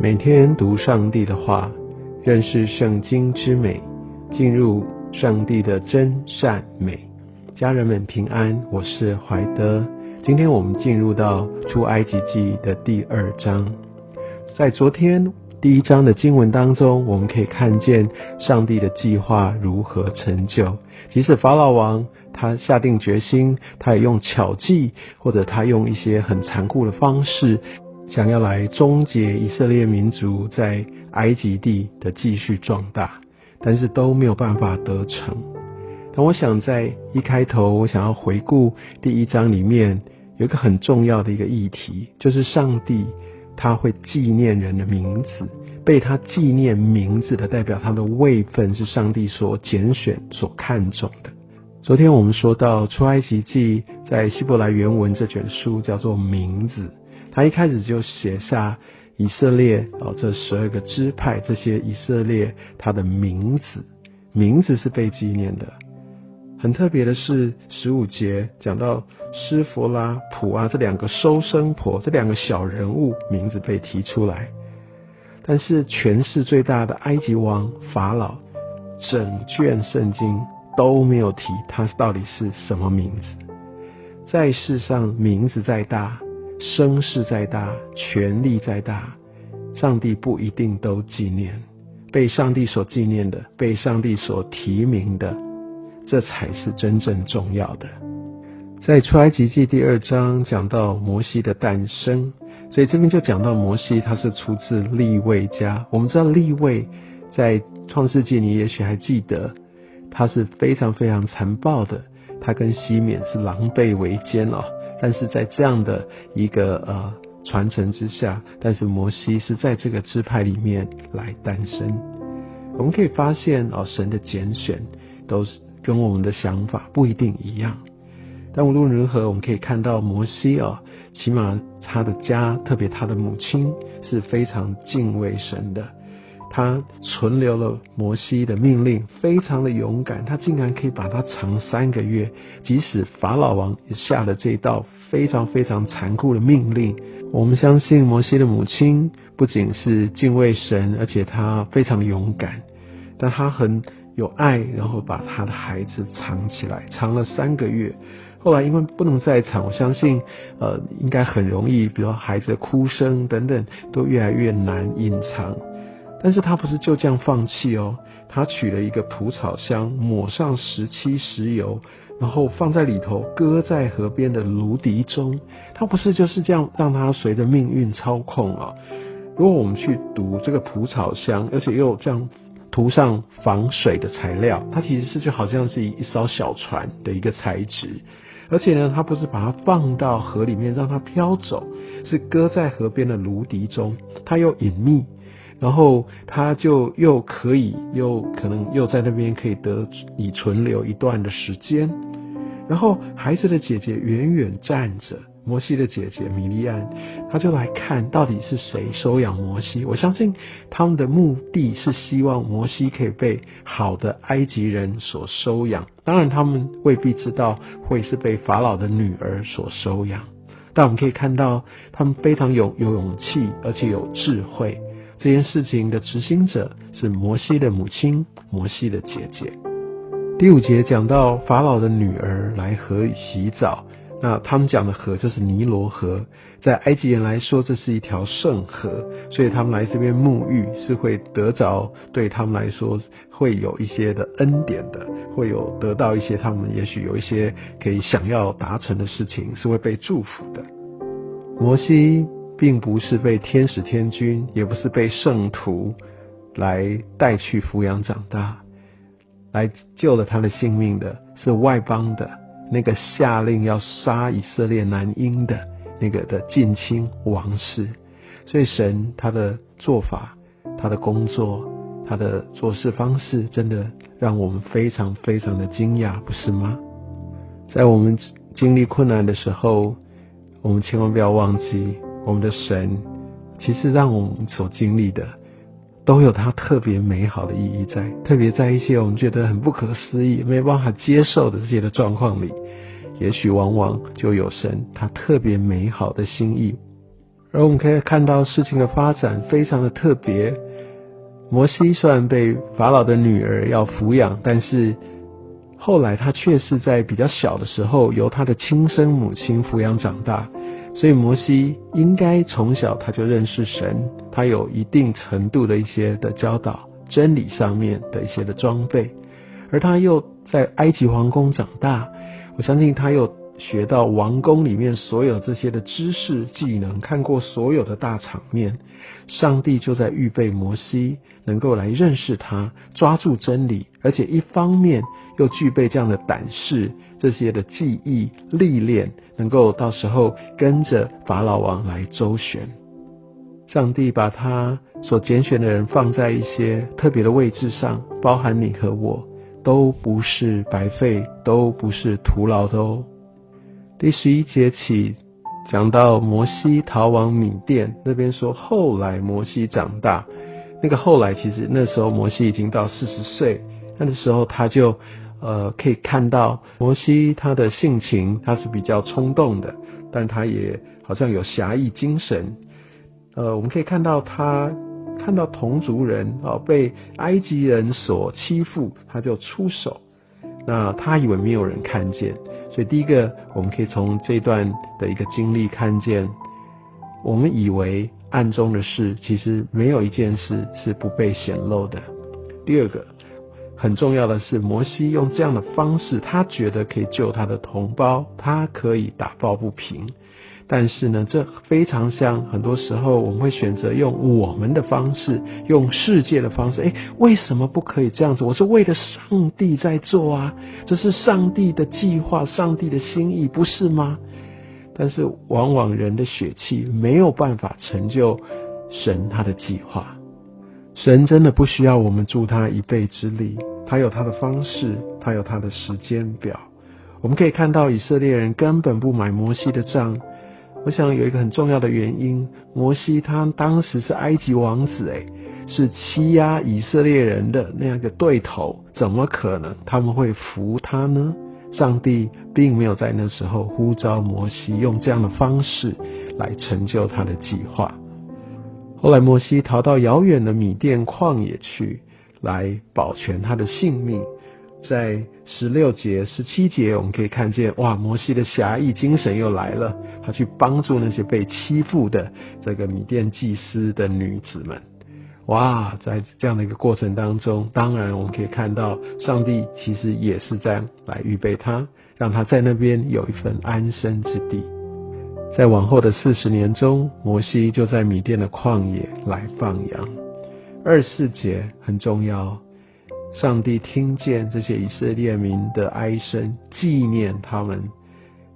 每天读上帝的话，认识圣经之美，进入上帝的真善美。家人们平安，我是怀德。今天我们进入到出埃及记的第二章。在昨天第一章的经文当中，我们可以看见上帝的计划如何成就。即使法老王他下定决心，他也用巧计，或者他用一些很残酷的方式。想要来终结以色列民族在埃及地的继续壮大，但是都没有办法得成。但我想在一开头，我想要回顾第一章里面有一个很重要的一个议题，就是上帝他会纪念人的名字，被他纪念名字的代表，他的位分是上帝所拣选、所看重的。昨天我们说到出埃及记，在希伯来原文这卷书叫做名字。他一开始就写下以色列哦，这十二个支派，这些以色列他的名字，名字是被纪念的。很特别的是，十五节讲到施弗拉、普啊这两个收生婆，这两个小人物名字被提出来，但是权势最大的埃及王法老，整卷圣经都没有提他到底是什么名字。在世上，名字再大。声势再大，权力再大，上帝不一定都纪念。被上帝所纪念的，被上帝所提名的，这才是真正重要的。在出埃及记第二章讲到摩西的诞生，所以这边就讲到摩西他是出自利未家。我们知道利未在创世纪，你也许还记得，他是非常非常残暴的，他跟西缅是狼狈为奸哦。但是在这样的一个呃传承之下，但是摩西是在这个支派里面来诞生。我们可以发现哦，神的拣选都是跟我们的想法不一定一样。但无论如何，我们可以看到摩西哦，起码他的家，特别他的母亲是非常敬畏神的。他存留了摩西的命令，非常的勇敢。他竟然可以把它藏三个月，即使法老王也下了这道非常非常残酷的命令。我们相信摩西的母亲不仅是敬畏神，而且他非常勇敢，但他很有爱，然后把他的孩子藏起来，藏了三个月。后来因为不能再藏，我相信呃应该很容易，比如孩子的哭声等等，都越来越难隐藏。但是他不是就这样放弃哦，他取了一个蒲草箱，抹上十七石油，然后放在里头，搁在河边的芦荻中。他不是就是这样让他随着命运操控啊？如果我们去读这个蒲草箱，而且又这样涂上防水的材料，它其实是就好像是一艘小船的一个材质。而且呢，他不是把它放到河里面让它飘走，是搁在河边的芦荻中，它又隐秘。然后他就又可以又可能又在那边可以得以存留一段的时间。然后孩子的姐姐远远站着，摩西的姐姐米利安，他就来看到底是谁收养摩西。我相信他们的目的是希望摩西可以被好的埃及人所收养。当然他们未必知道会是被法老的女儿所收养。但我们可以看到他们非常有有勇气，而且有智慧。这件事情的执行者是摩西的母亲，摩西的姐姐。第五节讲到法老的女儿来河洗澡，那他们讲的河就是尼罗河，在埃及人来说，这是一条圣河，所以他们来这边沐浴是会得着对他们来说会有一些的恩典的，会有得到一些他们也许有一些可以想要达成的事情，是会被祝福的。摩西。并不是被天使天君，也不是被圣徒来带去抚养长大，来救了他的性命的，是外邦的那个下令要杀以色列男婴的那个的近亲王室。所以神他的做法、他的工作、他的做事方式，真的让我们非常非常的惊讶，不是吗？在我们经历困难的时候，我们千万不要忘记。我们的神，其实让我们所经历的，都有它特别美好的意义在。特别在一些我们觉得很不可思议、没办法接受的这些的状况里，也许往往就有神他特别美好的心意，而我们可以看到事情的发展非常的特别。摩西虽然被法老的女儿要抚养，但是后来他却是在比较小的时候由他的亲生母亲抚养长大。所以摩西应该从小他就认识神，他有一定程度的一些的教导，真理上面的一些的装备，而他又在埃及皇宫长大，我相信他又。学到王宫里面所有这些的知识技能，看过所有的大场面，上帝就在预备摩西能够来认识他，抓住真理，而且一方面又具备这样的胆识，这些的记忆历练，能够到时候跟着法老王来周旋。上帝把他所拣选的人放在一些特别的位置上，包含你和我，都不是白费，都不是徒劳的哦。第十一节起讲到摩西逃往缅甸那边，说后来摩西长大，那个后来其实那时候摩西已经到四十岁，那个时候他就呃可以看到摩西他的性情他是比较冲动的，但他也好像有侠义精神，呃我们可以看到他看到同族人啊被埃及人所欺负，他就出手，那他以为没有人看见。所以，第一个，我们可以从这段的一个经历看见，我们以为暗中的事，其实没有一件事是不被显露的。第二个，很重要的是，摩西用这样的方式，他觉得可以救他的同胞，他可以打抱不平。但是呢，这非常像很多时候我们会选择用我们的方式，用世界的方式。诶，为什么不可以这样子？我是为了上帝在做啊，这是上帝的计划，上帝的心意，不是吗？但是往往人的血气没有办法成就神他的计划。神真的不需要我们助他一臂之力，他有他的方式，他有他的时间表。我们可以看到以色列人根本不买摩西的账。我想有一个很重要的原因，摩西他当时是埃及王子，诶，是欺压以色列人的那样一个对头，怎么可能他们会服他呢？上帝并没有在那时候呼召摩西用这样的方式来成就他的计划。后来摩西逃到遥远的米甸旷野去，来保全他的性命。在十六节、十七节，我们可以看见，哇，摩西的侠义精神又来了，他去帮助那些被欺负的这个米甸祭司的女子们。哇，在这样的一个过程当中，当然我们可以看到，上帝其实也是这样来预备他，让他在那边有一份安身之地。在往后的四十年中，摩西就在米甸的旷野来放羊。二四节很重要。上帝听见这些以色列民的哀声，纪念他们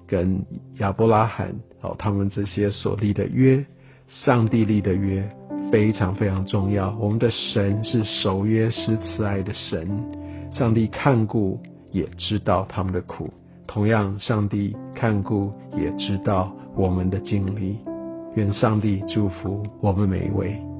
跟亚伯拉罕哦，他们这些所立的约，上帝立的约非常非常重要。我们的神是守约施慈爱的神，上帝看顾也知道他们的苦，同样上帝看顾也知道我们的经历。愿上帝祝福我们每一位。